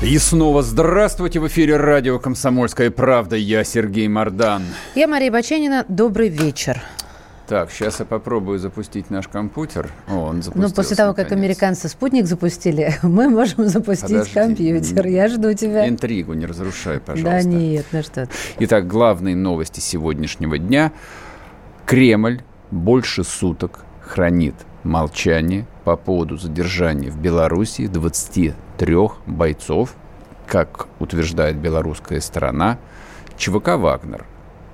И снова здравствуйте! В эфире радио «Комсомольская правда». Я Сергей Мордан. Я Мария Баченина. Добрый вечер. Так, сейчас я попробую запустить наш компьютер. О, он Ну, после того, как американцы спутник запустили, мы можем запустить Подожди. компьютер. Я жду тебя. Интригу не разрушай, пожалуйста. Да нет, ну что Итак, главные новости сегодняшнего дня. Кремль больше суток хранит молчание по поводу задержания в Беларуси 23 бойцов, как утверждает белорусская сторона, ЧВК «Вагнер».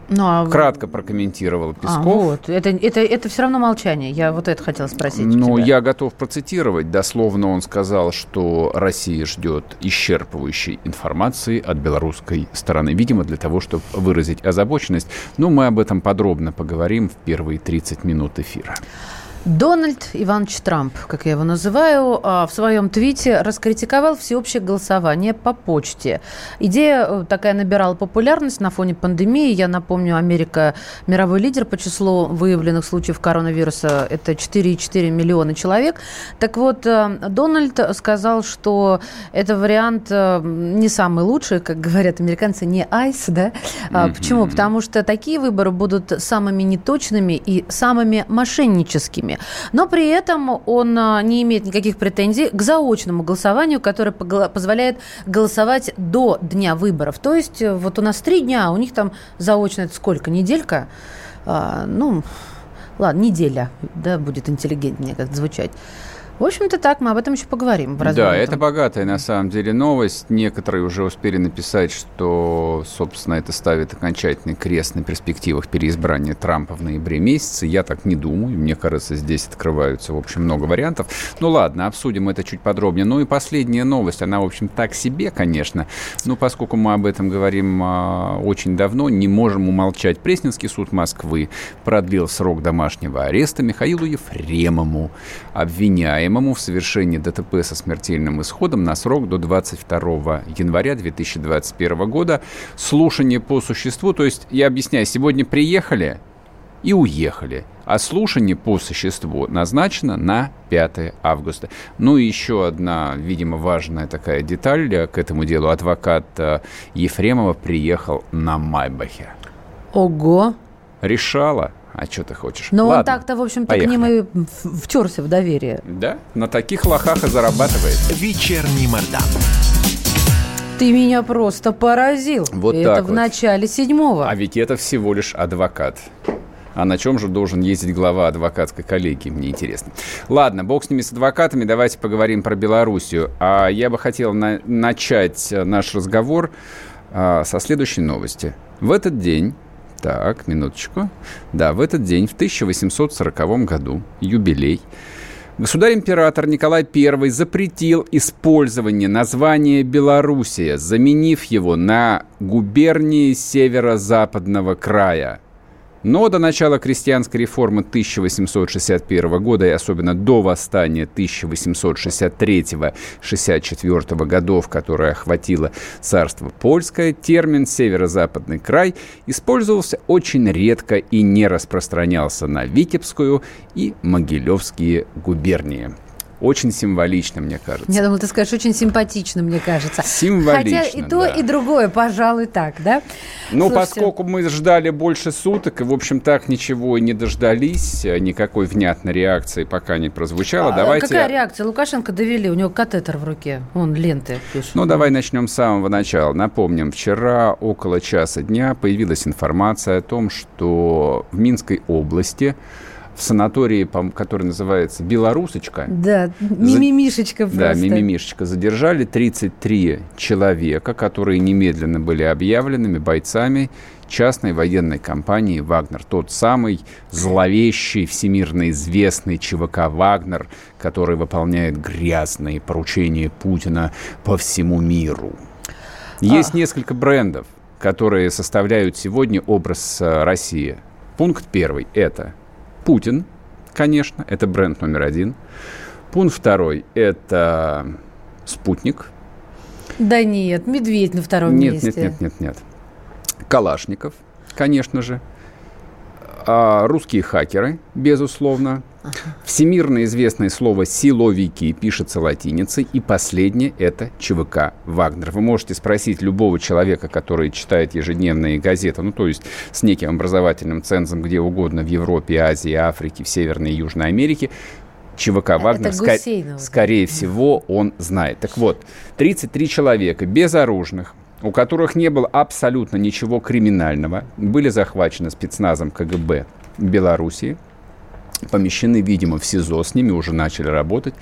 Ну, а... Кратко прокомментировал а, Песков. А, вот. это, это, это все равно молчание. Я вот это хотел спросить. Ну, я готов процитировать. Дословно он сказал, что Россия ждет исчерпывающей информации от белорусской стороны. Видимо, для того, чтобы выразить озабоченность. Но мы об этом подробно поговорим в первые 30 минут эфира. Дональд Иванович Трамп, как я его называю, а, в своем твите раскритиковал всеобщее голосование по почте. Идея э, такая набирала популярность на фоне пандемии. Я напомню, Америка мировой лидер по числу выявленных случаев коронавируса. Это 4,4 миллиона человек. Так вот, э, Дональд сказал, что это вариант э, не самый лучший, как говорят американцы, не айс, да? Mm-hmm. Почему? Потому что такие выборы будут самыми неточными и самыми мошенническими выборами. Но при этом он а, не имеет никаких претензий к заочному голосованию, которое позволяет голосовать до дня выборов. То есть э, вот у нас три дня, а у них там заочно это сколько? Неделька? А, ну, ладно, неделя, да, будет интеллигентнее как звучать. В общем-то так, мы об этом еще поговорим. В да, это богатая на самом деле новость. Некоторые уже успели написать, что, собственно, это ставит окончательный крест на перспективах переизбрания Трампа в ноябре месяце. Я так не думаю. Мне кажется, здесь открываются, в общем, много вариантов. Ну ладно, обсудим это чуть подробнее. Ну и последняя новость, она, в общем, так себе, конечно. Но поскольку мы об этом говорим а, очень давно, не можем умолчать. Пресненский суд Москвы продлил срок домашнего ареста Михаилу Ефремову, обвиняя обвиняемому в совершении ДТП со смертельным исходом на срок до 22 января 2021 года. Слушание по существу, то есть, я объясняю, сегодня приехали и уехали. А слушание по существу назначено на 5 августа. Ну и еще одна, видимо, важная такая деталь к этому делу. Адвокат э, Ефремова приехал на Майбахе. Ого! Решала а что ты хочешь? Но Ладно, он так-то, в общем-то, к ним и втерся в доверие. Да, на таких лохах и зарабатывает. Вечерний Мордан. Ты меня просто поразил. Вот это так в вот. начале седьмого. А ведь это всего лишь адвокат. А на чем же должен ездить глава адвокатской коллегии, мне интересно. Ладно, бог с ними с адвокатами, давайте поговорим про Белоруссию. А я бы хотел на- начать наш разговор а, со следующей новости. В этот день так, минуточку. Да, в этот день, в 1840 году, юбилей, Государь-император Николай I запретил использование названия Белоруссия, заменив его на губернии северо-западного края – но до начала крестьянской реформы 1861 года и особенно до восстания 1863-64 годов, которое охватило царство польское, термин «северо-западный край» использовался очень редко и не распространялся на Витебскую и Могилевские губернии. Очень символично, мне кажется. Я думала, ты скажешь, очень симпатично, мне кажется. Символично, Хотя и то, да. и другое, пожалуй, так, да? Ну, Слушайте... поскольку мы ждали больше суток, и, в общем, так ничего и не дождались, э, никакой внятной реакции пока не прозвучало, а, давайте... Какая реакция? Лукашенко довели, у него катетер в руке, он ленты пишет. Ну, давай начнем с самого начала. Напомним, вчера около часа дня появилась информация о том, что в Минской области в санатории, который называется «Белорусочка». Да, мимимишечка просто. Да, мимимишечка. Задержали 33 человека, которые немедленно были объявленными бойцами частной военной компании «Вагнер». Тот самый зловещий, всемирно известный ЧВК «Вагнер», который выполняет грязные поручения Путина по всему миру. Есть а... несколько брендов, которые составляют сегодня образ э, России. Пункт первый – это Путин, конечно, это бренд номер один. Пункт второй – это спутник. Да нет, медведь на втором нет, месте. Нет, нет, нет, нет. Калашников, конечно же. А, русские хакеры, безусловно. Всемирно известное слово «силовики» пишется латиницей. И последнее – это ЧВК «Вагнер». Вы можете спросить любого человека, который читает ежедневные газеты, ну, то есть с неким образовательным цензом где угодно, в Европе, Азии, Африке, в Северной и Южной Америке, ЧВК «Вагнер», ска- скорее всего, он знает. Так вот, 33 человека безоружных, у которых не было абсолютно ничего криминального, были захвачены спецназом КГБ Белоруссии, помещены, видимо, в СИЗО, с ними уже начали работать.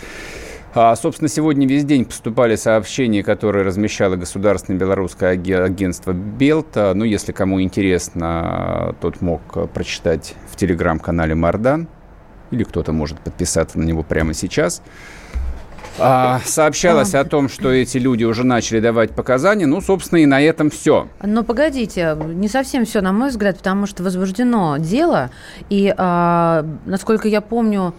А, собственно, сегодня весь день поступали сообщения, которые размещало государственное белорусское агентство Белта. Ну, если кому интересно, тот мог прочитать в телеграм-канале Мардан. Или кто-то может подписаться на него прямо сейчас. А, сообщалось а. о том, что эти люди уже начали давать показания. Ну, собственно, и на этом все. Но погодите, не совсем все, на мой взгляд, потому что возбуждено дело. И, а, насколько я помню,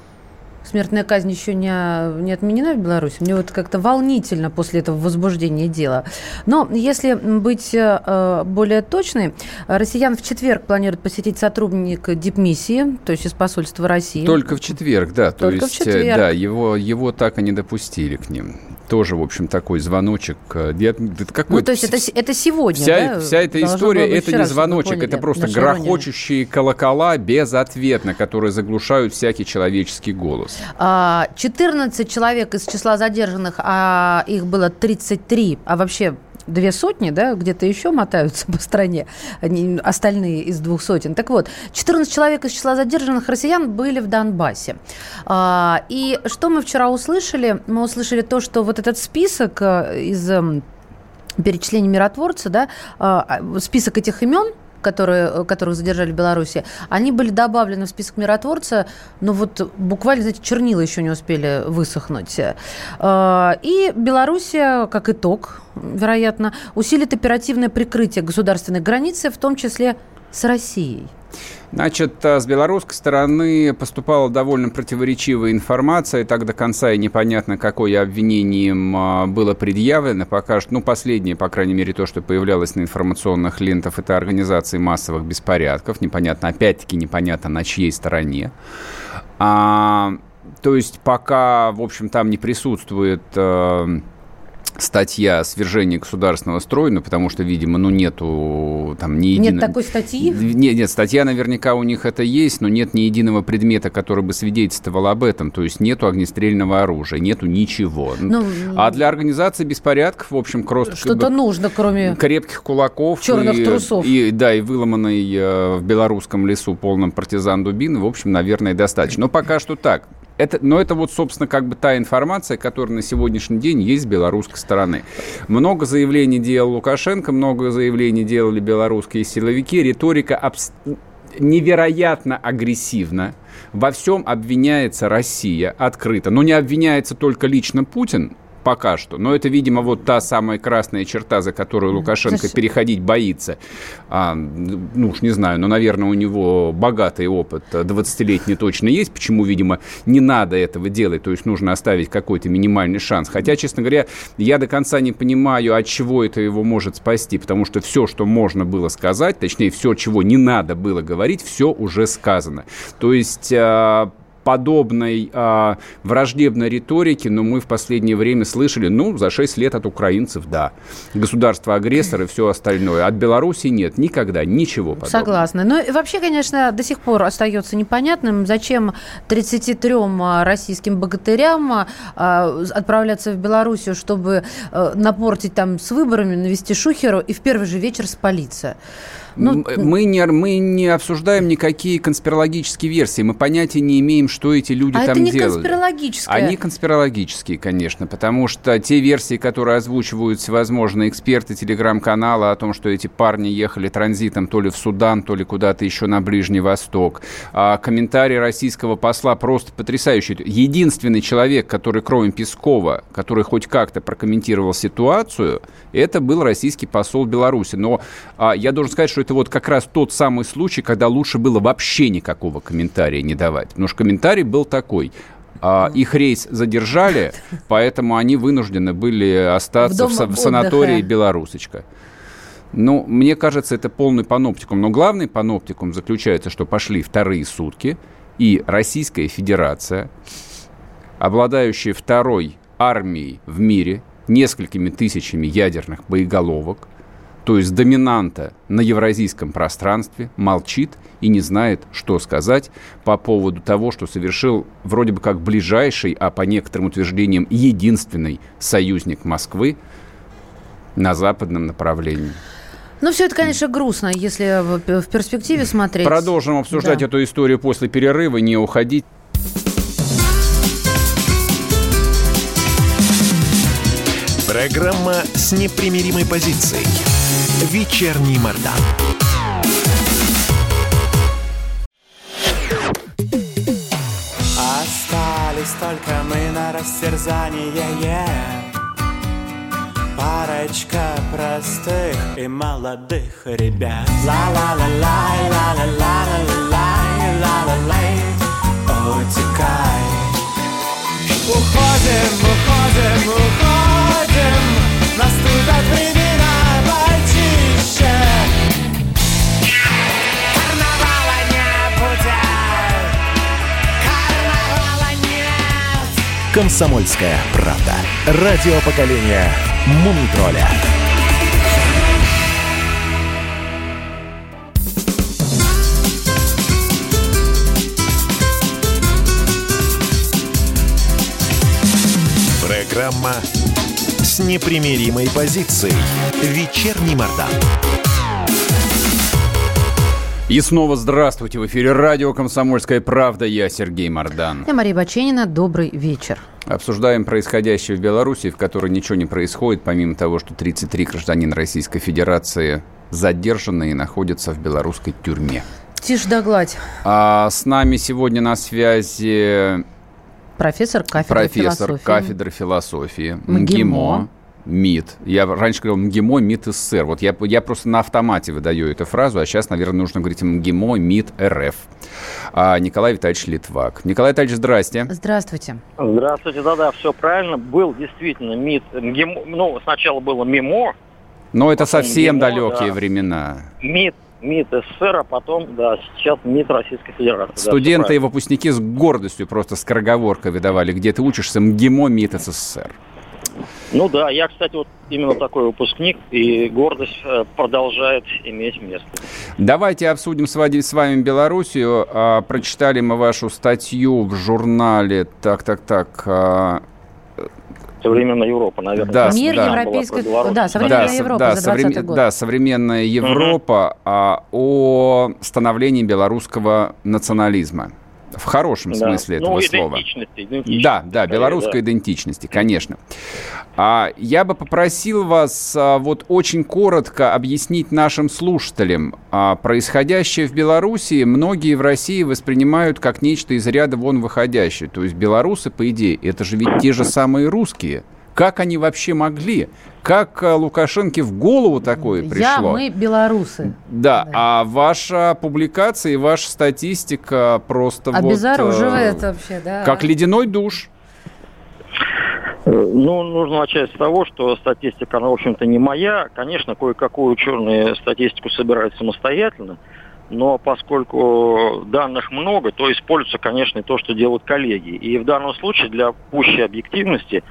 смертная казнь еще не, не отменена в Беларуси. Мне вот как-то волнительно после этого возбуждения дела. Но если быть э, более точной, россиян в четверг планируют посетить сотрудник дипмиссии, то есть из посольства России. Только в четверг, да. Только то есть, в четверг. да, его, его так и не допустили к ним тоже, в общем, такой звоночек. Э, это какой ну, то есть это, это сегодня, вся, да? Вся эта история, это не звоночек, это просто грохочущие колокола безответно, которые заглушают всякий человеческий голос. 14 а, человек из числа задержанных, а их было 33, а вообще две сотни, да, где-то еще мотаются по стране, они, остальные из двух сотен. Так вот, 14 человек из числа задержанных россиян были в Донбассе. А, и что мы вчера услышали? Мы услышали то, что вот этот список э, из перечисления миротворца, да, а, список этих имен, которые, э, которых задержали в Беларуси, они были добавлены в список миротворца, но вот буквально, знаете, чернила еще не успели высохнуть. Э, и Белоруссия, как итог, вероятно, усилит оперативное прикрытие государственной границы, в том числе с Россией. Значит, э, с белорусской стороны поступала довольно противоречивая информация, и так до конца и непонятно, какое обвинением э, было предъявлено. Пока что, ну, последнее, по крайней мере, то, что появлялось на информационных лентах, это организации массовых беспорядков. Непонятно, опять-таки, непонятно, на чьей стороне. А, то есть пока, в общем, там не присутствует... А, статья о свержении государственного строя, ну, потому что, видимо, ну, нету там ни единого... Нет такой статьи? Нет, нет, статья наверняка у них это есть, но нет ни единого предмета, который бы свидетельствовал об этом, то есть нету огнестрельного оружия, нету ничего. Ну, а для организации беспорядков, в общем, просто... Что-то нужно, кроме... Крепких кулаков. Черных и, трусов. И, да, и выломанный э, в белорусском лесу полном партизан дубины, в общем, наверное, достаточно. Но пока что так. Это, но это вот, собственно, как бы та информация, которая на сегодняшний день есть с белорусской стороны. Много заявлений делал Лукашенко, много заявлений делали белорусские силовики. Риторика абс... невероятно агрессивна. Во всем обвиняется Россия открыто. Но не обвиняется только лично Путин, пока что. Но это, видимо, вот та самая красная черта, за которую Лукашенко переходить боится. А, ну уж не знаю, но, наверное, у него богатый опыт 20-летний точно есть, почему, видимо, не надо этого делать, то есть нужно оставить какой-то минимальный шанс. Хотя, честно говоря, я до конца не понимаю, от чего это его может спасти, потому что все, что можно было сказать, точнее, все, чего не надо было говорить, все уже сказано. То есть а, подобной э, враждебной риторики, но мы в последнее время слышали, ну, за 6 лет от украинцев, да. Государство-агрессор и все остальное. От Беларуси нет никогда ничего подобного. Согласна. Ну, и вообще, конечно, до сих пор остается непонятным, зачем 33 а, российским богатырям э, отправляться в Белоруссию, чтобы э, напортить там с выборами, навести шухеру и в первый же вечер спалиться. Ну, мы, не, мы не обсуждаем никакие конспирологические версии. Мы понятия не имеем, что эти люди а там это не делали. конспирологическое. Они конспирологические, конечно, потому что те версии, которые озвучивают всевозможные эксперты телеграм-канала о том, что эти парни ехали транзитом то ли в Судан, то ли куда-то еще на Ближний Восток. А комментарий российского посла просто потрясающий. Единственный человек, который, кроме Пескова, который хоть как-то прокомментировал ситуацию, это был российский посол Беларуси. Но а, я должен сказать, что это вот как раз тот самый случай, когда лучше было вообще никакого комментария не давать. Потому что комментарий был такой. А, их рейс задержали, поэтому они вынуждены были остаться в, В в санатории отдыха. «Белорусочка». Ну, мне кажется, это полный паноптикум. Но главный паноптикум заключается, что пошли вторые сутки, и Российская Федерация, обладающая второй армией в мире, несколькими тысячами ядерных боеголовок, то есть доминанта на евразийском пространстве, молчит и не знает, что сказать по поводу того, что совершил вроде бы как ближайший, а по некоторым утверждениям единственный союзник Москвы на западном направлении. Ну, все это, конечно, грустно, если в, в перспективе смотреть. Продолжим обсуждать Да. эту историю после перерыва, не уходить. Программа с непримиримой позицией. Вечерний Мордан. Остались только мы на растерзание Парочка простых и молодых ребят. Ла-ла-ла-лай, ла-ла-ла-ла-ла-лай, ла-ла-лай Утекай. Уходим, уходим, уходим Наступят времена Комсомольская правда. Радио поколения Мумитроля. Программа с непримиримой позицией. Вечерний Мордан. И снова здравствуйте. В эфире радио «Комсомольская правда». Я Сергей Мордан. Я Мария Баченина. Добрый вечер. Обсуждаем происходящее в Беларуси, в которой ничего не происходит, помимо того, что 33 гражданина Российской Федерации задержаны и находятся в белорусской тюрьме. Тише да гладь. А с нами сегодня на связи Профессор кафедры профессор философии. кафедры философии МГИМО. МИД. Я раньше говорил МГИМО, МИД СССР. Вот я, я просто на автомате выдаю эту фразу, а сейчас, наверное, нужно говорить МГИМО, МИД РФ. А, Николай Витальевич Литвак. Николай Витальевич, здрасте. Здравствуйте. Здравствуйте, да-да, все правильно. Был действительно МИД, МГИМО, ну, сначала было МИМО, Но это совсем МГИМО, далекие да. времена. МИД, МИД СССР, а потом, да, сейчас МИД Российской Федерации. Да, Студенты и правильно. выпускники с гордостью просто скороговоркой выдавали, где ты учишься МГИМО, МИД СССР. Ну да, я, кстати, вот именно такой выпускник, и гордость э, продолжает иметь место. Давайте обсудим с вами, Белоруссию. А, прочитали мы вашу статью в журнале. Так, так, так. Современная Европа, наверное. Да, Мир да. европейской... Да, современная со- Европа да, за соврем- 20 год. да, современная Европа а, о становлении белорусского национализма. В хорошем Да. смысле этого ну, слова. идентичности, идентичности, Да, да, белорусской да. идентичности, конечно. А, я бы попросил вас а, вот очень коротко объяснить нашим слушателям а, происходящее в Белоруссии. Многие в России воспринимают как нечто из ряда вон выходящее. То есть белорусы, по идее, это же ведь те же самые русские. Как они вообще могли? Как а, Лукашенко в голову такое Я, пришло? мы белорусы. Да, Да. а ваша публикация и ваша статистика просто вот, Обезоруживает э, вообще, да. как ледяной душ. Э, Ну, нужно начать с того, что статистика, она, в общем-то, не моя. Конечно, кое-какую ученые статистику собирают самостоятельно, но поскольку данных много, то используется, конечно, и то, что делают коллеги. И в данном случае для пущей объективности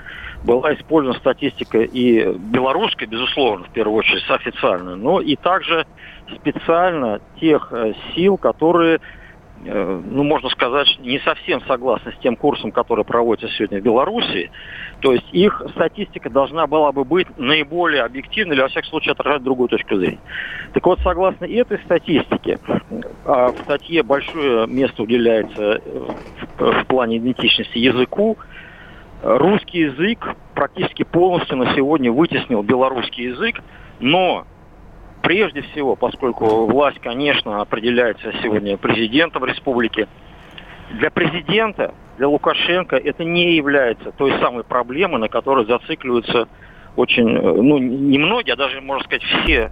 была использована статистика и белорусская, безусловно, в первую очередь, официальная, но и также специально тех э, сил, которые э, ну, можно сказать, не совсем согласны с тем курсом, который проводится сегодня в Беларуси. То есть их статистика должна была бы быть наиболее объективной или, во всяком случае, отражать другую точку зрения. Так вот, согласно этой статистике, а в статье большое место уделяется в плане идентичности языку, русский язык практически полностью на сегодня вытеснил белорусский язык, но прежде всего, поскольку власть, конечно, определяется сегодня президентом республики, для президента, для Лукашенко это не является той самой проблемой, на которой зацикливаются очень, э, ну, немногие, а даже, можно сказать, все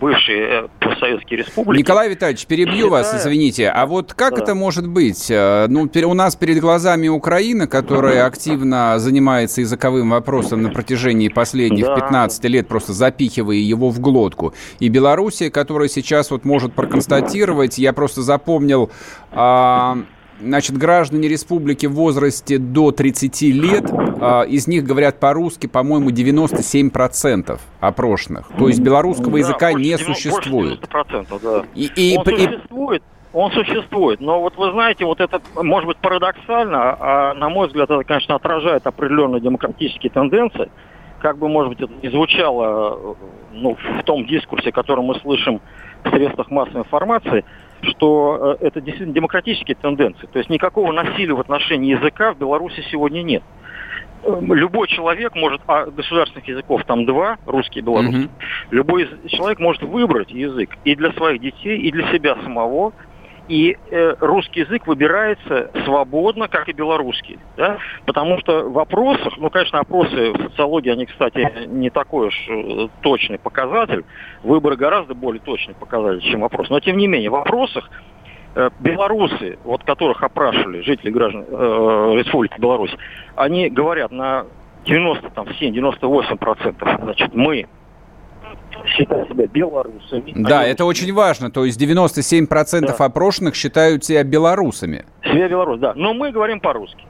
бывшие э, постсоветские республики. Николай Витальевич, перебью считают... вас, извините. А вот как да. это может быть? Э, ну, у нас перед глазами Украина, которая активно занимается языковым вопросом на протяжении последних да. 15 лет, просто запихивая его в глотку. И Белоруссия, которая сейчас вот может проконстатировать, я просто запомнил... А Значит, граждане республики в возрасте до 30 лет, э, из них говорят по-русски, по-моему, 97% опрошенных. То есть белорусского да, языка не 90, существует. 90%, да. И, и, Он и, существует, он существует, но вот вы знаете, вот это может быть парадоксально, а на мой взгляд, это, конечно, отражает определенные демократические тенденции. Как бы, может быть, это не звучало ну, в том дискурсе, который мы слышим в средствах массовой информации – что э, это действительно демократические тенденции. То есть никакого насилия в отношении языка в Беларуси сегодня нет. Эм, любой человек может, а государственных языков там два, русский и белорусский, mm-hmm. любой человек может выбрать язык и для своих детей, и для себя самого, и э, русский язык выбирается свободно, как и белорусский. Да? Потому что в вопросах, ну, конечно, опросы в социологии, они, кстати, не такой уж э, точный показатель. Выборы гораздо более точный показатель, чем вопрос. Но, тем не менее, в вопросах э, белорусы, вот которых опрашивали жители граждан э, Республики Беларусь, они говорят на 97-98%, значит, мы считают себя белорусами. Да, Они это очень важно. То есть 97% да. опрошенных считают себя белорусами. Себя белорус, да. Но мы говорим по-русски.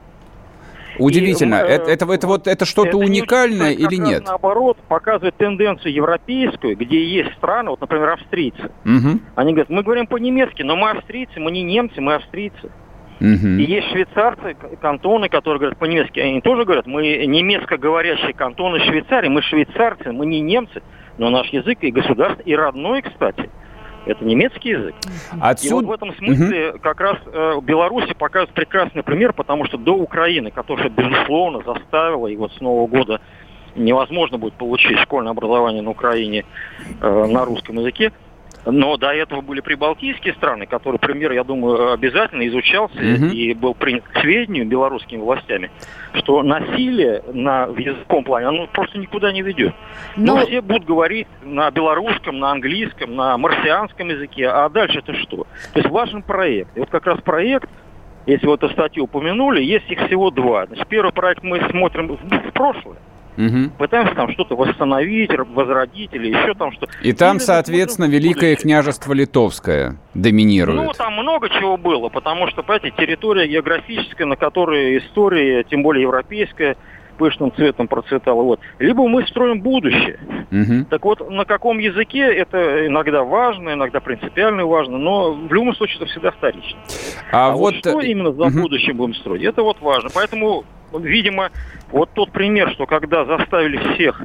Удивительно. И, э, это, это, это вот это что-то уникальное или нет? Наоборот, показывает тенденцию европейскую, где есть страны, вот, например, австрийцы. Угу. Они говорят, мы говорим по-немецки, но мы австрийцы, мы не немцы, мы австрийцы. Угу. И есть швейцарцы, кантоны, которые говорят по-немецки. Они тоже говорят, мы немецко говорящие кантоны Швейцарии, мы швейцарцы, мы не немцы но наш язык и государство, и родной, кстати, это немецкий язык. Отсюда... И вот в этом смысле угу. как раз э, Беларуси показывает прекрасный пример, потому что до Украины, которая, безусловно, заставила, и вот с Нового года невозможно будет получить школьное образование на Украине э, на русском языке, но до этого были прибалтийские страны, которые пример, я думаю, обязательно изучался угу. и был принят к сведению белорусскими властями, что насилие на, в языковом плане, оно просто никуда не ведет. Но... Ну, все будут говорить на белорусском, на английском, на марсианском языке, а дальше это что? То есть важен проект. И вот как раз проект, если вот эту статью упомянули, есть их всего два. Значит, первый проект мы смотрим в прошлое, Угу. Пытаемся там что-то восстановить, возродить или еще там что. И там, или, соответственно, Великое княжество Литовское доминирует. Ну, там много чего было, потому что, понимаете, территория географическая, на которой история, тем более европейская, пышным цветом процветала. Вот. Либо мы строим будущее. Угу. Так вот, на каком языке это иногда важно, иногда принципиально важно, но в любом случае это всегда вторично. А, а вот, вот что именно за угу. будущее будем строить, это вот важно. Поэтому видимо, вот тот пример, что когда заставили всех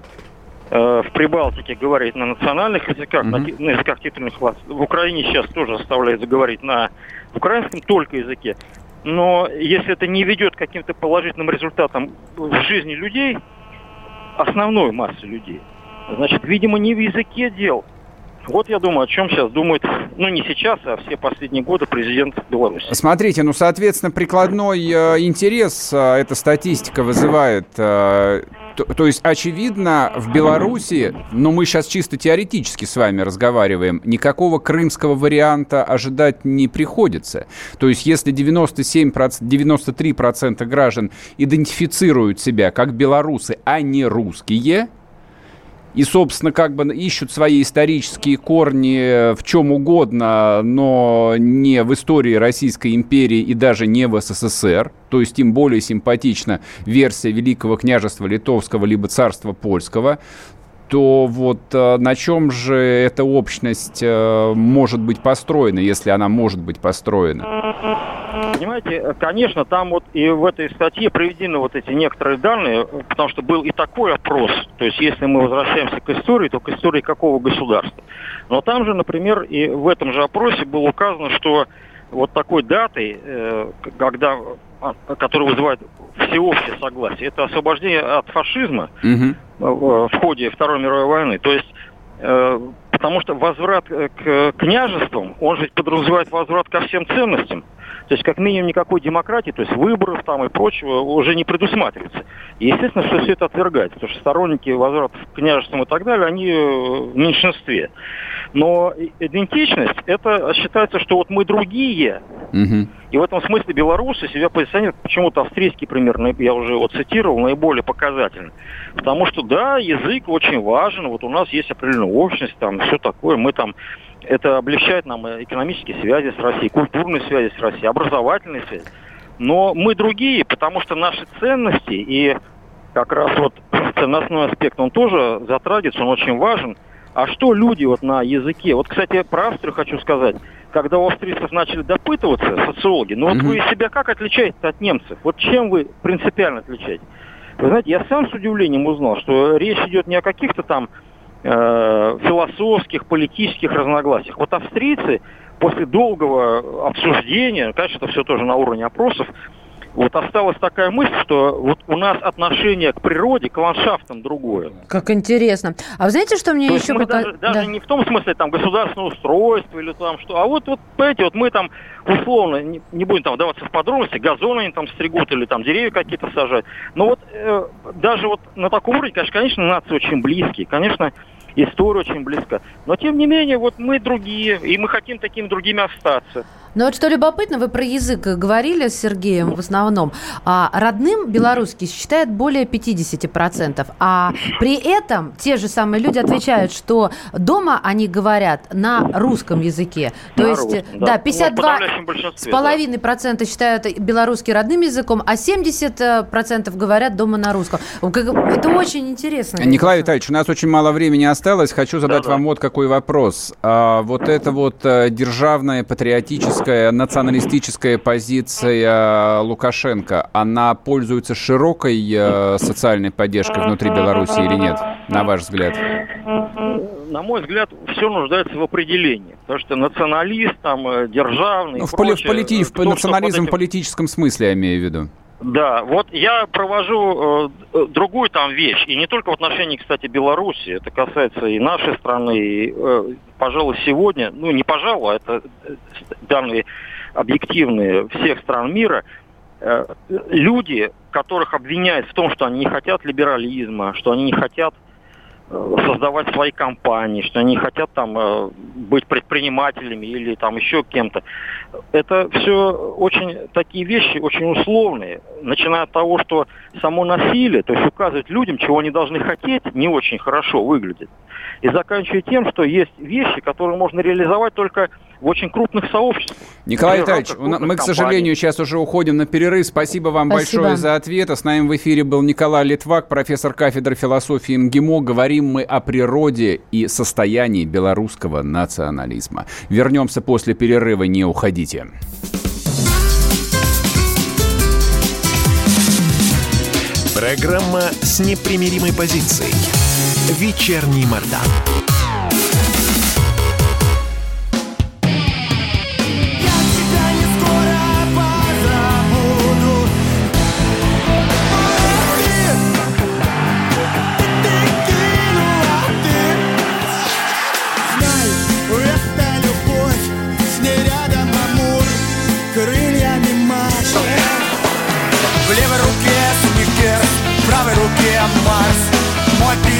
э, в Прибалтике говорить на национальных языках, mm-hmm. на, на языках титульных властей, в Украине сейчас тоже заставляют говорить на украинском только языке. Но если это не ведет к каким-то положительным результатам в жизни людей, основной массы людей, значит, видимо, не в языке дел, вот я думаю, о чем сейчас думает, ну не сейчас, а все последние годы президент Беларуси. Смотрите, ну, соответственно, прикладной э, интерес э, эта статистика вызывает. Э, то, то есть, очевидно, в Беларуси, но ну, мы сейчас чисто теоретически с вами разговариваем, никакого крымского варианта ожидать не приходится. То есть, если 97%, 93% граждан идентифицируют себя как белорусы, а не русские, и, собственно, как бы ищут свои исторические корни в чем угодно, но не в истории Российской империи и даже не в СССР. То есть им более симпатична версия Великого княжества Литовского либо Царства Польского то вот э, на чем же эта общность э, может быть построена, если она может быть построена? Понимаете, конечно, там вот и в этой статье приведены вот эти некоторые данные, потому что был и такой опрос. То есть, если мы возвращаемся к истории, то к истории какого государства. Но там же, например, и в этом же опросе было указано, что вот такой датой, э, когда, а, который вызывает всеобщее согласие, это освобождение от фашизма Мгм. в ходе Второй мировой войны. То есть, э, потому что возврат э, к княжествам, он же подразумевает возврат ко всем ценностям. То есть, как минимум, никакой демократии, то есть выборов там и прочего уже не предусматривается. И, естественно, что все это отвергается, потому что сторонники возврата к княжествам и так далее, они э, в меньшинстве. Но идентичность, это считается, что вот мы другие, Мгм. И в этом смысле белорусы себя позиционируют, почему-то австрийский пример, я уже его цитировал, наиболее показательный. Потому что, да, язык очень важен, вот у нас есть определенная общность, там, все такое, мы там, это облегчает нам экономические связи с Россией, культурные связи с Россией, образовательные связи. Но мы другие, потому что наши ценности и как раз вот ценностной аспект, он тоже затрагивается, он очень важен. А что люди вот на языке? Вот, кстати, про Австрию хочу сказать. Когда у австрийцев начали допытываться, социологи, ну вот Мгм. вы себя как отличаете от немцев? Вот чем вы принципиально отличаете? Вы знаете, я сам с удивлением узнал, что речь идет не о каких-то там э, философских, политических разногласиях. Вот австрийцы после долгого обсуждения, конечно, это все тоже на уровне опросов, вот осталась такая мысль, что вот у нас отношение к природе, к ландшафтам другое. Как интересно. А вы знаете, что мне То еще пока- даже, даже да. не в том смысле там государственное устройство или там что, а вот, вот понимаете, вот мы там условно, не, не будем там вдаваться в подробности, газоны они там стригут или там деревья какие-то сажают. Но вот э, даже вот на таком уровне, конечно, конечно, нации очень близкие, конечно, история очень близка. Но тем не менее, вот мы другие, и мы хотим такими другими остаться. Но вот что любопытно, вы про язык говорили с Сергеем в основном. А родным белорусский считает более 50%. А при этом те же самые люди отвечают, что дома они говорят на русском языке. То На есть, русском, да, да. Ну, в 52 подавляющем с да. половиной процента считают белорусский родным языком, а 70 процентов говорят дома на русском. Это очень интересно. Николай Витальевич, у нас очень мало времени осталось. Хочу задать Да-да. вам вот какой вопрос. А, вот эта вот э, державная, патриотическая, националистическая позиция Лукашенко, она пользуется широкой э, социальной поддержкой внутри Беларуси или нет, на ваш взгляд? На мой взгляд, все нуждается в определении. Потому что националист, там, э, державный... Ну, в, поли- в прочее, полити- в национализм в этим- политическом смысле, я имею в виду. Да, вот я провожу э, другую там вещь, и не только в отношении, кстати, Беларуси, это касается и нашей страны, и, э, пожалуй, сегодня, ну не пожалуй, а это э, данные объективные всех стран мира, э, люди, которых обвиняют в том, что они не хотят либерализма, что они не хотят создавать свои компании, что они хотят там э, быть предпринимателями или там еще кем-то. Это все очень такие вещи, очень условные, начиная от того, что само насилие, то есть указывать людям, чего они должны хотеть, не очень хорошо выглядит. И заканчивая тем, что есть вещи, которые можно реализовать только в очень крупных сообществах. Николай Витальевич, мы, к компаний. сожалению, сейчас уже уходим на перерыв. Спасибо вам Спасибо. большое за ответ. А С нами в эфире был Николай Литвак, профессор кафедры философии МГИМО. Говорим мы о природе и состоянии белорусского национализма. Вернемся после перерыва, не уходите. Программа с непримиримой позицией. Вечерний Мордан.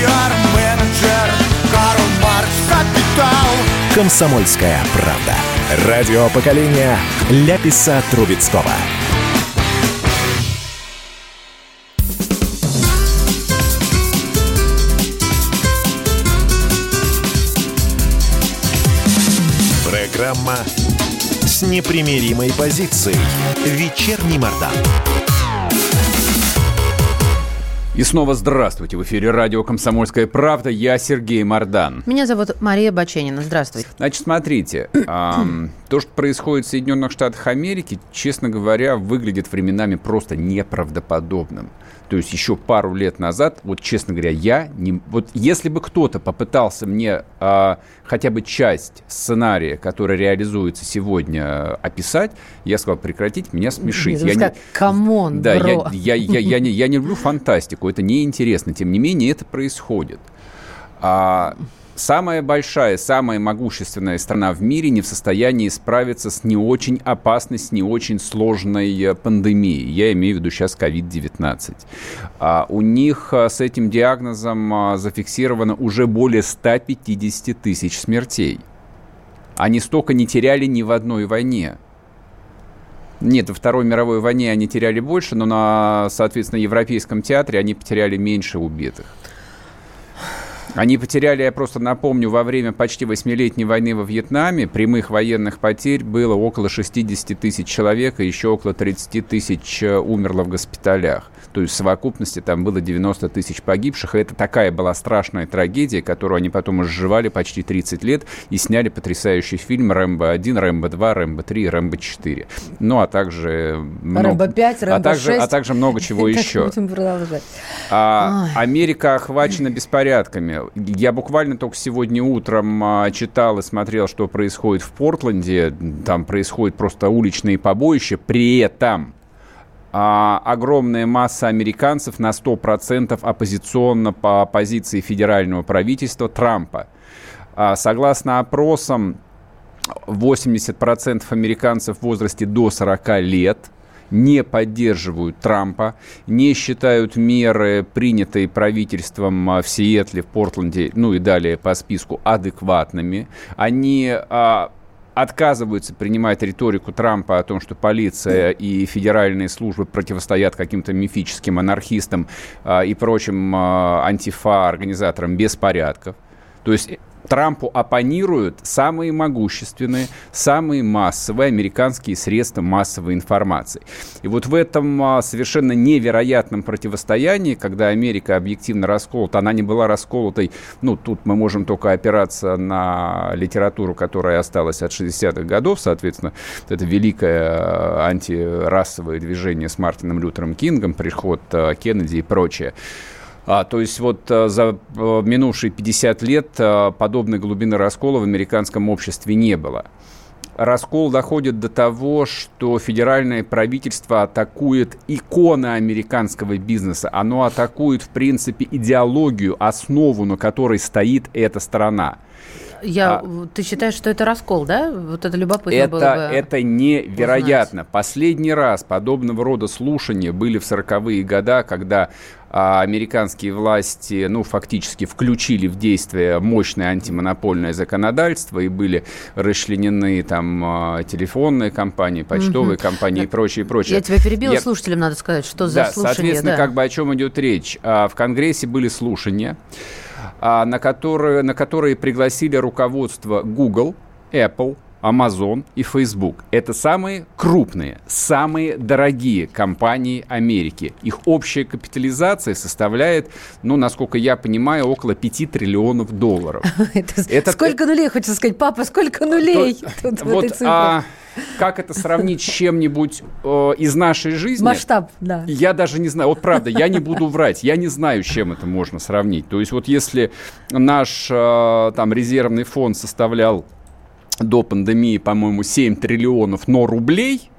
Пиар-менеджер Карл Маркс Капитал Комсомольская правда. Радио поколения Ляписа Трубецкого. Программа с непримиримой позицией. Вечерний Мордан. И снова здравствуйте. В эфире радио «Комсомольская правда». Я Сергей Мордан. Меня зовут Мария Баченина. Здравствуйте. Значит, смотрите, ам, То, что происходит в Соединенных Штатах Америки, честно говоря, выглядит временами просто неправдоподобным. То есть еще пару лет назад, вот честно говоря, я не... Вот если бы кто-то попытался мне а, хотя бы часть сценария, который реализуется сегодня, описать, я сказал, прекратить меня смешить. Я не... Come on, Да, я, я, я, я, не, я не люблю фантастику, это неинтересно. Тем не менее, это происходит. А, самая большая, самая могущественная страна в мире не в состоянии справиться с не очень опасной, с не очень сложной э, пандемией. Я имею в виду сейчас COVID-19. А у них э, с этим диагнозом а, зафиксировано уже более 150 тысяч смертей. Они столько не теряли ни в одной войне. Нет, во Второй мировой войне они теряли больше, но на, соответственно, Европейском театре они потеряли меньше убитых. Они потеряли, я просто напомню, во время почти восьмилетней войны во Вьетнаме прямых военных потерь было около 60 тысяч человек, и еще около 30 тысяч э, умерло в госпиталях. То есть в совокупности там было 90 тысяч погибших, и это такая была страшная трагедия, которую они потом изживали почти 30 лет и сняли потрясающий фильм «Рэмбо-1», «Рэмбо-2», «Рэмбо-3», «Рэмбо-4». Ну, а также... «Рэмбо-5», «Рэмбо-6». А также, а также много чего еще. А, Америка охвачена беспорядками я буквально только сегодня утром а, читал и смотрел, что происходит в Портленде. Там происходит просто уличные побоища. При этом а, огромная масса американцев на 100% оппозиционно по позиции федерального правительства Трампа. А, согласно опросам, 80% американцев в возрасте до 40 лет – не поддерживают Трампа, не считают меры, принятые правительством а, в Сиэтле, в Портленде, ну и далее по списку, адекватными. Они а, отказываются принимать риторику Трампа о том, что полиция и федеральные службы противостоят каким-то мифическим анархистам а, и прочим а, антифа организаторам беспорядков. То есть Трампу оппонируют самые могущественные, самые массовые американские средства массовой информации. И вот в этом а, совершенно невероятном противостоянии, когда Америка объективно расколота, она не была расколотой, ну, тут мы можем только опираться на литературу, которая осталась от 60-х годов, соответственно, это великое а, антирасовое движение с Мартином Лютером Кингом, приход а, Кеннеди и прочее. А, то есть вот а, за а, минувшие 50 лет а, подобной глубины раскола в американском обществе не было. Раскол доходит до того, что федеральное правительство атакует иконы американского бизнеса. Оно атакует, в принципе, идеологию, основу, на которой стоит эта страна. Я, а, ты считаешь, что это раскол, да? Вот это любопытно это, было бы Это невероятно. Узнать. Последний раз подобного рода слушания были в 40-е годы, когда а, американские власти, ну, фактически включили в действие мощное антимонопольное законодательство и были расчленены там а, телефонные компании, почтовые угу. компании и прочее, прочее. Я тебя перебила, Я... слушателям надо сказать, что за да, слушание. Соответственно, да. как бы о чем идет речь. В Конгрессе были слушания. А, на которые, на которые пригласили руководство Google, Apple, Amazon и Facebook. Это самые крупные, самые дорогие компании Америки. Их общая капитализация составляет, ну, насколько я понимаю, около 5 триллионов долларов. Это, сколько нулей, хочется сказать, папа, сколько нулей вот? А, как это сравнить с чем-нибудь э, из нашей жизни? Масштаб, да. Я даже не знаю. Вот правда, я не буду врать. Я не знаю, с чем это можно сравнить. То есть вот если наш э, там резервный фонд составлял до пандемии, по-моему, 7 триллионов, но рублей,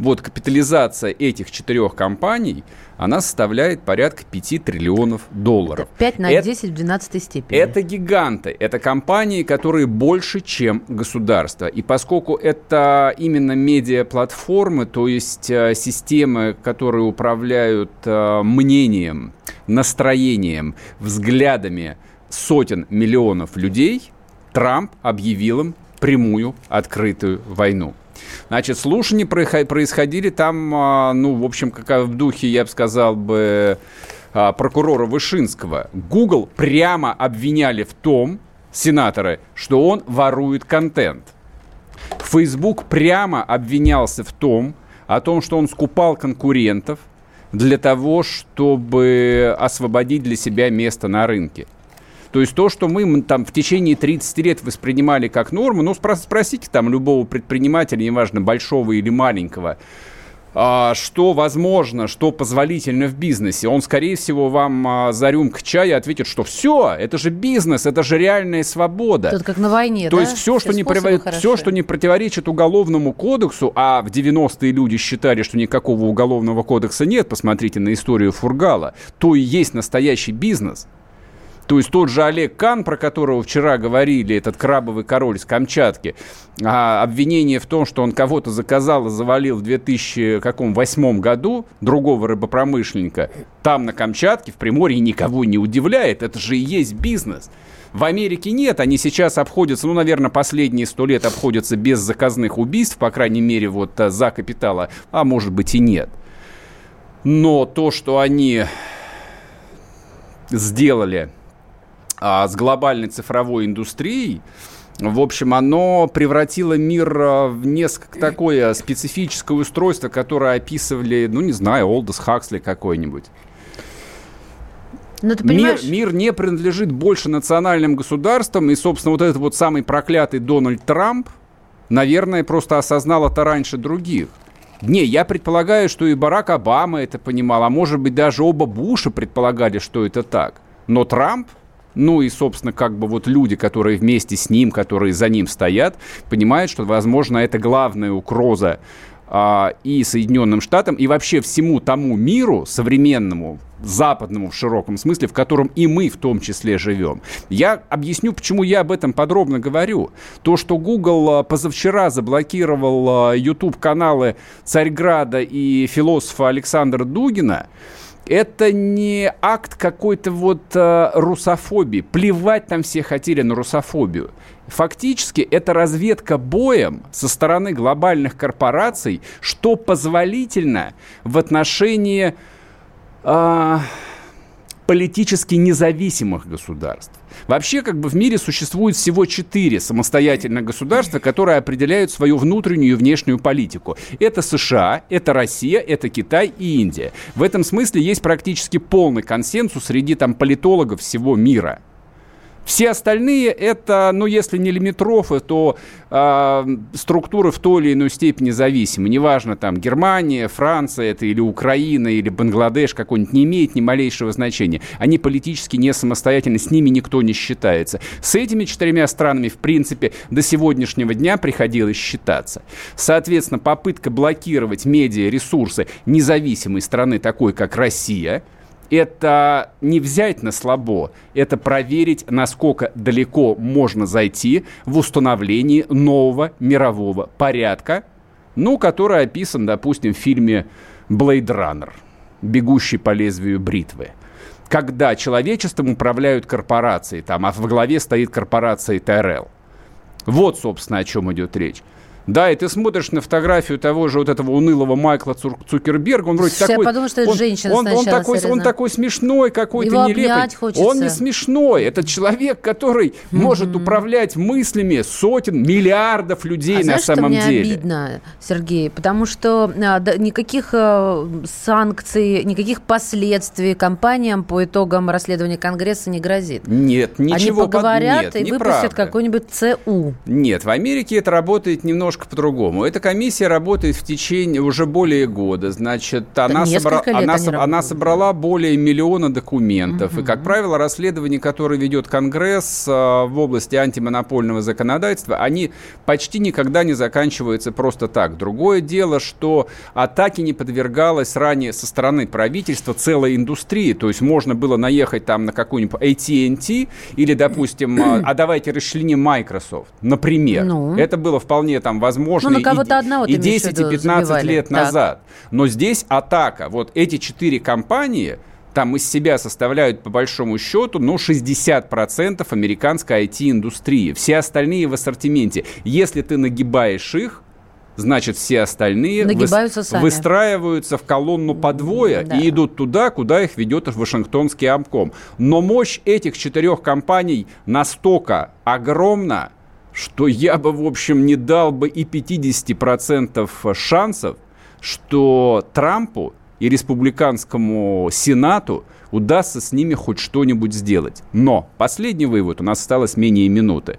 вот капитализация этих четырех компаний, она составляет порядка 5 триллионов долларов. Это 5 на это, 10 в 12 степени. Это гиганты, это компании, которые больше, чем государство. И поскольку это именно медиаплатформы, то есть э, системы, которые управляют э, мнением, настроением, взглядами сотен миллионов людей, Трамп объявил им прямую открытую войну. Значит, слушания происходили там, а, ну, в общем, как в духе, я бы сказал бы, а, прокурора Вышинского. Google прямо обвиняли в том, сенаторы, что он ворует контент. Facebook прямо обвинялся в том, о том, что он скупал конкурентов для того, чтобы освободить для себя место на рынке. То есть то, что мы там в течение 30 лет воспринимали как норму, ну, спросите там любого предпринимателя, неважно, большого или маленького, а, что возможно, что позволительно в бизнесе, он, скорее всего, вам а, за рюмкой чая ответит, что все, это же бизнес, это же реальная свобода. Тут как на войне, То да? есть все, что не, прив... все, что не противоречит уголовному кодексу, а в 90-е люди считали, что никакого уголовного кодекса нет, посмотрите на историю Фургала, то и есть настоящий бизнес – то есть тот же Олег Кан, про которого вчера говорили, этот крабовый король с Камчатки, а, обвинение в том, что он кого-то заказал и завалил в 2008 году, другого рыбопромышленника, там на Камчатке, в Приморье, никого не удивляет. Это же и есть бизнес. В Америке нет, они сейчас обходятся, ну, наверное, последние сто лет обходятся без заказных убийств, по крайней мере, вот э, за капитала, а может быть и нет. Но то, что они сделали а, с глобальной цифровой индустрией, в общем, оно превратило мир а, в несколько такое специфическое устройство, которое описывали, ну, не знаю, Олдос Хаксли какой-нибудь. Но ты понимаешь... мир, мир не принадлежит больше национальным государствам, и, собственно, вот этот вот самый проклятый Дональд Трамп, наверное, просто осознал это раньше других. Не, я предполагаю, что и Барак Обама это понимал, а может быть даже оба Буша предполагали, что это так. Но Трамп ну и, собственно, как бы вот люди, которые вместе с ним, которые за ним стоят, понимают, что, возможно, это главная угроза а, и Соединенным Штатам, и вообще всему тому миру современному, западному в широком смысле, в котором и мы в том числе живем. Я объясню, почему я об этом подробно говорю. То, что Google а, позавчера заблокировал а, YouTube-каналы Царьграда и философа Александра Дугина, это не акт какой-то вот э, русофобии. Плевать там все хотели на русофобию. Фактически это разведка боем со стороны глобальных корпораций, что позволительно в отношении э, политически независимых государств. Вообще, как бы в мире существует всего четыре самостоятельных государства, которые определяют свою внутреннюю и внешнюю политику. Это США, это Россия, это Китай и Индия. В этом смысле есть практически полный консенсус среди там политологов всего мира. Все остальные это, ну, если не лимитрофы, то э, структуры в той или иной степени зависимы. Неважно, там, Германия, Франция это или Украина, или Бангладеш какой-нибудь, не имеет ни малейшего значения. Они политически не самостоятельны, с ними никто не считается. С этими четырьмя странами, в принципе, до сегодняшнего дня приходилось считаться. Соответственно, попытка блокировать медиа-ресурсы независимой страны, такой как Россия – это не взять на слабо, это проверить, насколько далеко можно зайти в установлении нового мирового порядка, ну, который описан, допустим, в фильме «Блейд Раннер», «Бегущий по лезвию бритвы» когда человечеством управляют корпорации, там, а в главе стоит корпорация ТРЛ. Вот, собственно, о чем идет речь. Да, и ты смотришь на фотографию того же вот этого унылого Майкла Цукерберга, он вроде такой... Я подумал, что это он, женщина он, он, такой, он такой смешной какой-то, нелепый. Хочется. Он не смешной. Это человек, который mm-hmm. может управлять мыслями сотен, миллиардов людей а на знаешь, самом что деле. мне обидно, Сергей? Потому что а, да, никаких а, санкций, никаких последствий компаниям по итогам расследования Конгресса не грозит. Нет, ничего. Они поговорят Нет, и выпустят какой-нибудь ЦУ. Нет, в Америке это работает немножко немножко по-другому. Эта комиссия работает в течение уже более года. Значит, она, собра... она, со... она собрала более миллиона документов. Угу. И, как правило, расследования, которые ведет Конгресс э, в области антимонопольного законодательства, они почти никогда не заканчиваются просто так. Другое дело, что атаки не подвергалась ранее со стороны правительства целой индустрии. То есть можно было наехать там на какую-нибудь AT&T или, допустим, а, а давайте расчленим Microsoft, например. Ну. Это было вполне там возможно, ну, и, одного и 10, и 15 забивали. лет так. назад. Но здесь атака. Вот эти четыре компании там из себя составляют по большому счету, ну, 60% американской IT-индустрии. Все остальные в ассортименте. Если ты нагибаешь их, значит, все остальные Нагибаются сами. выстраиваются в колонну по двое да. и идут туда, куда их ведет Вашингтонский амком. Но мощь этих четырех компаний настолько огромна, что я бы, в общем, не дал бы и 50% шансов, что Трампу и республиканскому Сенату удастся с ними хоть что-нибудь сделать. Но последний вывод, у нас осталось менее минуты.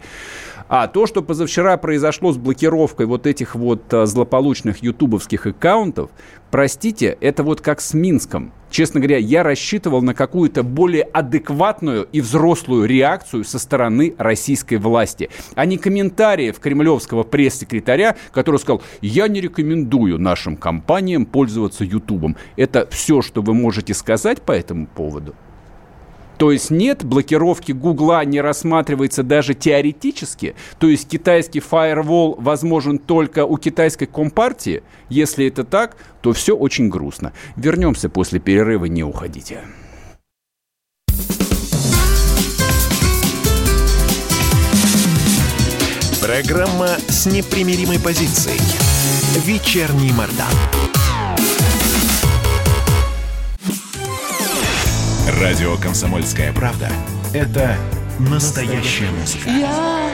А то, что позавчера произошло с блокировкой вот этих вот а, злополучных ютубовских аккаунтов, простите, это вот как с Минском. Честно говоря, я рассчитывал на какую-то более адекватную и взрослую реакцию со стороны российской власти, а не комментариев кремлевского пресс-секретаря, который сказал, я не рекомендую нашим компаниям пользоваться Ютубом. Это все, что вы можете сказать по этому поводу? То есть нет, блокировки Гугла не рассматривается даже теоретически. То есть китайский фаервол возможен только у китайской компартии. Если это так, то все очень грустно. Вернемся после перерыва, не уходите. Программа с непримиримой позицией. Вечерний Мордан. Радио «Комсомольская правда» — это настоящая музыка. Я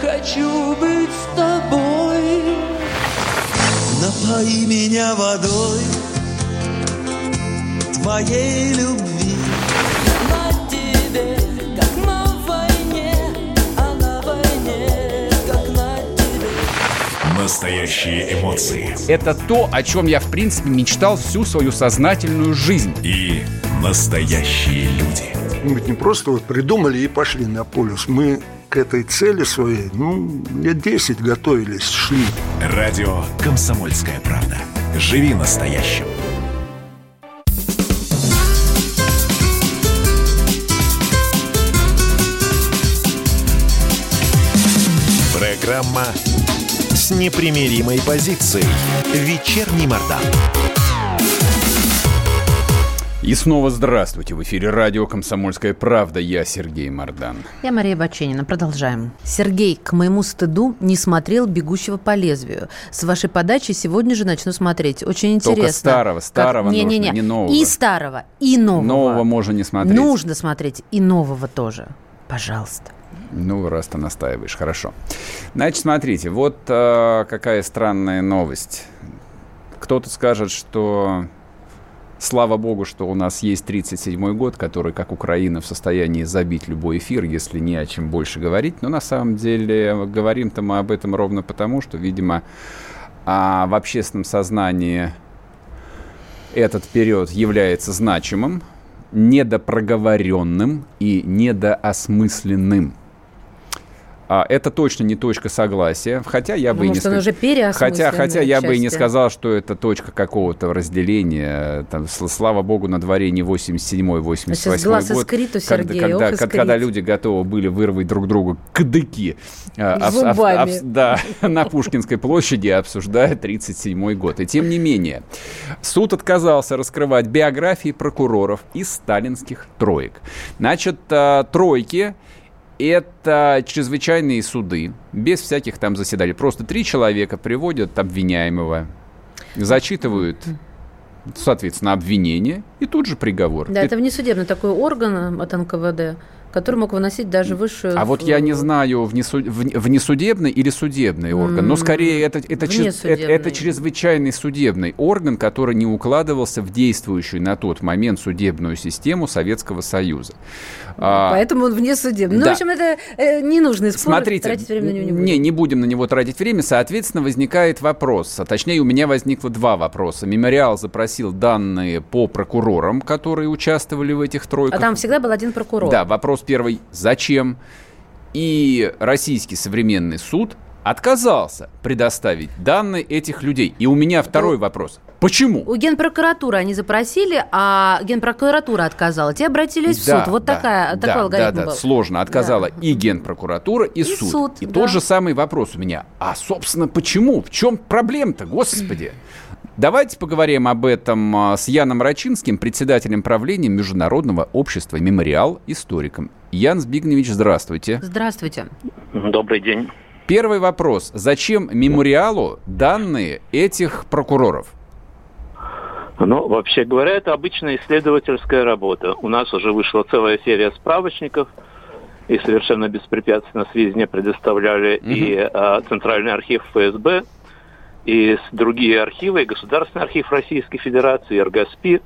хочу быть с тобой. Напои меня водой твоей любви. На тебе, как на войне, а на войне, как на тебе. Настоящие эмоции. Это то, о чем я, в принципе, мечтал всю свою сознательную жизнь. И настоящие люди. Мы ведь не просто вот придумали и пошли на полюс. Мы к этой цели своей, ну, лет 10 готовились, шли. Радио «Комсомольская правда». Живи настоящим. Программа с непримиримой позицией. Вечерний Мордан. И снова здравствуйте. В эфире радио «Комсомольская правда». Я Сергей Мордан. Я Мария Баченина. Продолжаем. Сергей, к моему стыду, не смотрел «Бегущего по лезвию». С вашей подачи сегодня же начну смотреть. Очень интересно. Только старого, старого как... не, нужно, не, не. не нового. И старого, и нового. Нового можно не смотреть. Нужно смотреть и нового тоже. Пожалуйста. Ну, раз ты настаиваешь, хорошо. Значит, смотрите, вот э, какая странная новость. Кто-то скажет, что слава богу, что у нас есть 37-й год, который, как Украина, в состоянии забить любой эфир, если не о чем больше говорить. Но на самом деле говорим-то мы об этом ровно потому, что, видимо, а в общественном сознании этот период является значимым, недопроговоренным и недоосмысленным. А, это точно не точка согласия, хотя я бы Потому и не уже хотя, хотя я бы и не сказал, что это точка какого-то разделения. Там, сл- слава богу, на дворе не 87-й, 88-й А сейчас глаз год, искрит у когда, когда, искрит. когда люди готовы были вырвать друг другу кадыки а, об- об- Зубами. об- да, на Пушкинской площади, обсуждая 37-й год. И тем не менее, суд отказался раскрывать биографии прокуроров из сталинских троек. Значит, а, тройки это чрезвычайные суды, без всяких там заседаний. Просто три человека приводят обвиняемого, зачитывают, соответственно, обвинение и тут же приговор. Да, это внесудебный такой орган от НКВД, который мог выносить даже высшую... А вот я не знаю, внесу- вне- внесудебный или судебный орган, но скорее это, это, чрез- это, это чрезвычайный судебный орган, который не укладывался в действующую на тот момент судебную систему Советского Союза. А, Поэтому он внесудебный. Ну, да. в общем, это э, ненужный спор. Смотрите, тратить время на него не будем. не, не будем на него тратить время. Соответственно, возникает вопрос, а точнее у меня возникло два вопроса. Мемориал запросил данные по прокурорам, которые участвовали в этих А тройках. там всегда был один прокурор. Да, вопрос первый. Зачем? И российский современный суд отказался предоставить данные этих людей. И у меня второй вопрос. Почему? У Генпрокуратуры они запросили, а Генпрокуратура отказала. Те обратились в Да, суд. Вот да, такая, да, такой алгоритм да, да, был. сложно. Отказала Да. и Генпрокуратура, и, И суд. суд, И да. тот же самый вопрос у меня. А, собственно, почему? В чем проблема-то, господи? Давайте поговорим об этом а, с Яном Рачинским, председателем правления Международного общества «Мемориал» историком. Ян Збигневич, здравствуйте. Здравствуйте. Добрый день. Первый вопрос. Зачем мемориалу данные этих прокуроров? Ну, вообще говоря, это обычная исследовательская работа. У нас уже вышла целая серия справочников, и совершенно беспрепятственно сведения предоставляли и а, Центральный архив ФСБ, и другие архивы, и Государственный архив Российской Федерации, и РГСПИ.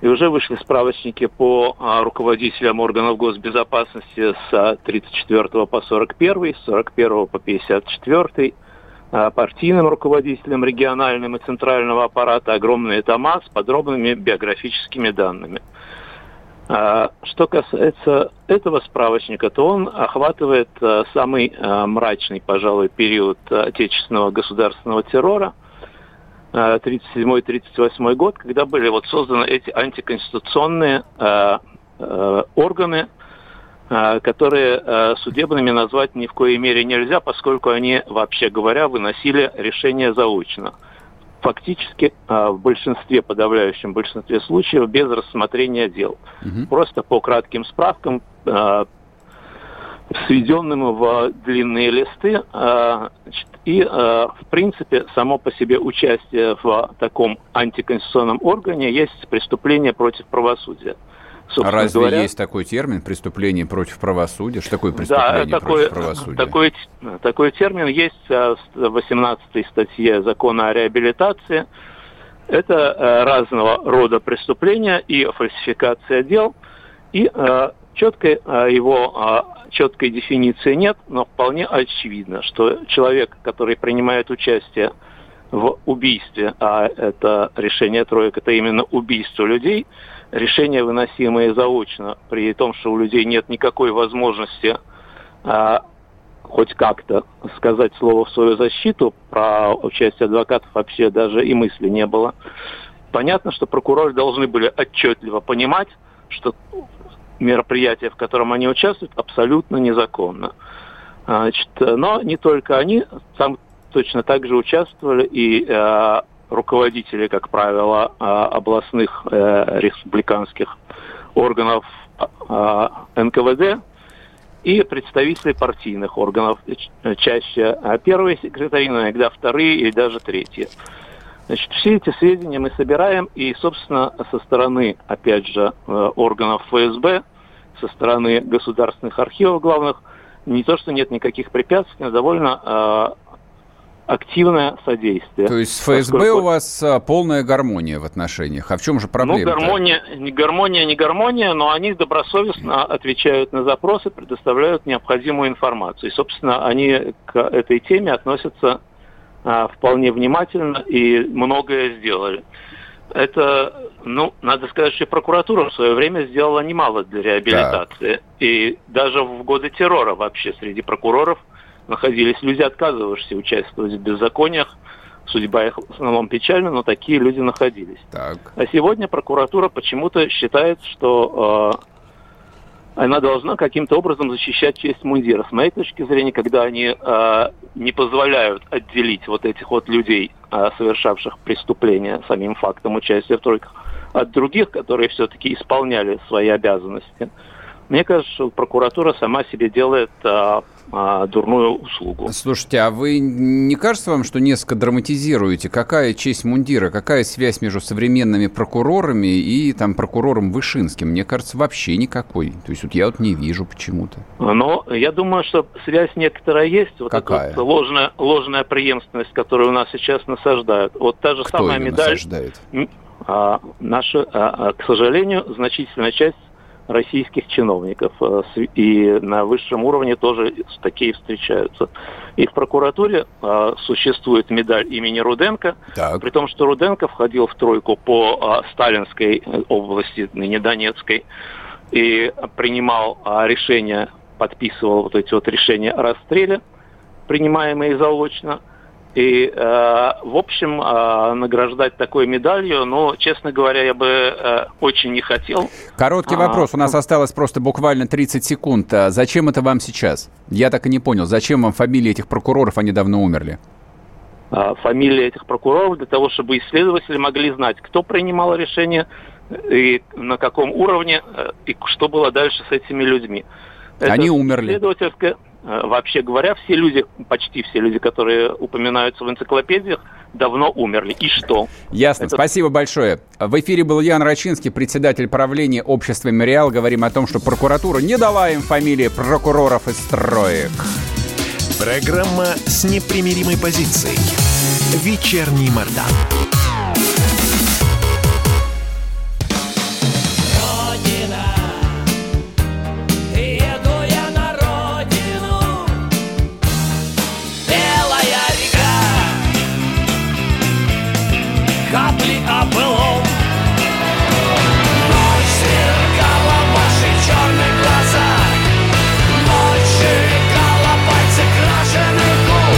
И уже вышли справочники по а, руководителям органов госбезопасности с 34 по 41, с 41 по 54, а, партийным руководителям региональным и центрального аппарата огромные тома с подробными биографическими данными. А, Что касается этого справочника, то он охватывает а, самый а, мрачный, пожалуй, период отечественного государственного террора, а, 37-38 год, когда были вот созданы эти антиконституционные органы, которые судебными назвать ни в коей мере нельзя, поскольку они, вообще говоря, выносили решения заочно фактически а, в большинстве, подавляющем большинстве случаев, без рассмотрения дел. Мгм. Просто по кратким справкам, а, сведенным в длинные листы. а, значит, И, в принципе, само по себе участие в таком антиконституционном органе есть преступление против правосудия. А Собственно разве говоря, есть такой термин преступление против правосудия? Что такое да, преступление такой, против правосудия? такой, такой термин есть а, в 18 статье закона о реабилитации. Это э, разного рода преступления и фальсификация дел, и э, четкой его четкой дефиниции нет, но вполне очевидно, что человек, который принимает участие в убийстве, а это решение троек, это именно убийство людей, решения, выносимые заочно, при том, что у людей нет никакой возможности а, хоть как-то сказать слово в свою защиту, про участие адвокатов вообще даже и мысли не было. Понятно, что прокуроры должны были отчетливо понимать, что мероприятие, в котором они участвуют, абсолютно незаконно. Значит, но не только они, там точно так же участвовали и э, руководители, как правило, э, областных э, республиканских органов э, НКВД и представители партийных органов, чаще э, первые секретари, но иногда вторые или даже третьи. Значит, все эти сведения мы собираем, и, собственно, со стороны, опять же, э, органов ФСБ, со стороны государственных архивов главных, не то, что нет никаких препятствий, но довольно э, активное содействие. То есть с ФСБ Поскольку- у вас а, полная гармония в отношениях. А в чем же проблема? Ну, гармония, не гармония, не гармония, но они добросовестно отвечают на запросы, предоставляют необходимую информацию. И, собственно, они к этой теме относятся а, вполне внимательно и многое сделали. Это, ну, надо сказать, что и прокуратура в свое время сделала немало для реабилитации. И даже в годы террора вообще среди прокуроров находились люди, отказывавшиеся участвовать в беззакониях. Судьба их в основном печальна, но такие люди находились. Так. А сегодня прокуратура почему-то считает, что э, она должна каким-то образом защищать честь мундира. С моей точки зрения, когда они э, не позволяют отделить вот этих вот людей, э, совершавших преступления самим фактом участия в тройках, от других, которые все-таки исполняли свои обязанности, мне кажется, что прокуратура сама себе делает э, э, дурную услугу. Слушайте, а вы не кажется вам, что несколько драматизируете? Какая честь мундира, какая связь между современными прокурорами и там прокурором Вышинским? Мне кажется, вообще никакой. То есть вот я вот не вижу почему-то. Но я думаю, что связь некоторая есть. Вот Какая? эта вот ложная, ложная преемственность, которую у нас сейчас насаждают. Вот та же Кто самая медаль. насаждает? а, наша, а, а, к сожалению, значительная часть российских чиновников. с- И на высшем уровне тоже такие встречаются. И в прокуратуре а, существует медаль имени Руденко, Так. при том, что Руденко входил в тройку по а, Сталинской э, области, ныне Донецкой, и принимал решения, подписывал вот эти вот решения о расстреле, принимаемые заочно. И, э, в общем, э, награждать такой медалью, ну, честно говоря, я бы э, очень не хотел. Короткий А, вопрос. У нас осталось просто буквально 30 секунд. А зачем это вам сейчас? Я так и не понял. Зачем вам фамилии этих прокуроров? Они давно умерли. э, фамилии этих прокуроров для того, чтобы исследователи могли знать, кто принимал решение и на каком уровне, э, и что было дальше с этими людьми. Они умерли. Исследовательское, э, вообще говоря, все люди, почти все люди, которые упоминаются в энциклопедиях, давно умерли. И что? Ясно. Это- Спасибо большое. В эфире был Ян Рачинский, председатель правления общества «Мемориал». Говорим о том, что прокуратура не дала им фамилии прокуроров из троек. Программа с непримиримой позицией. Вечерний Мордан.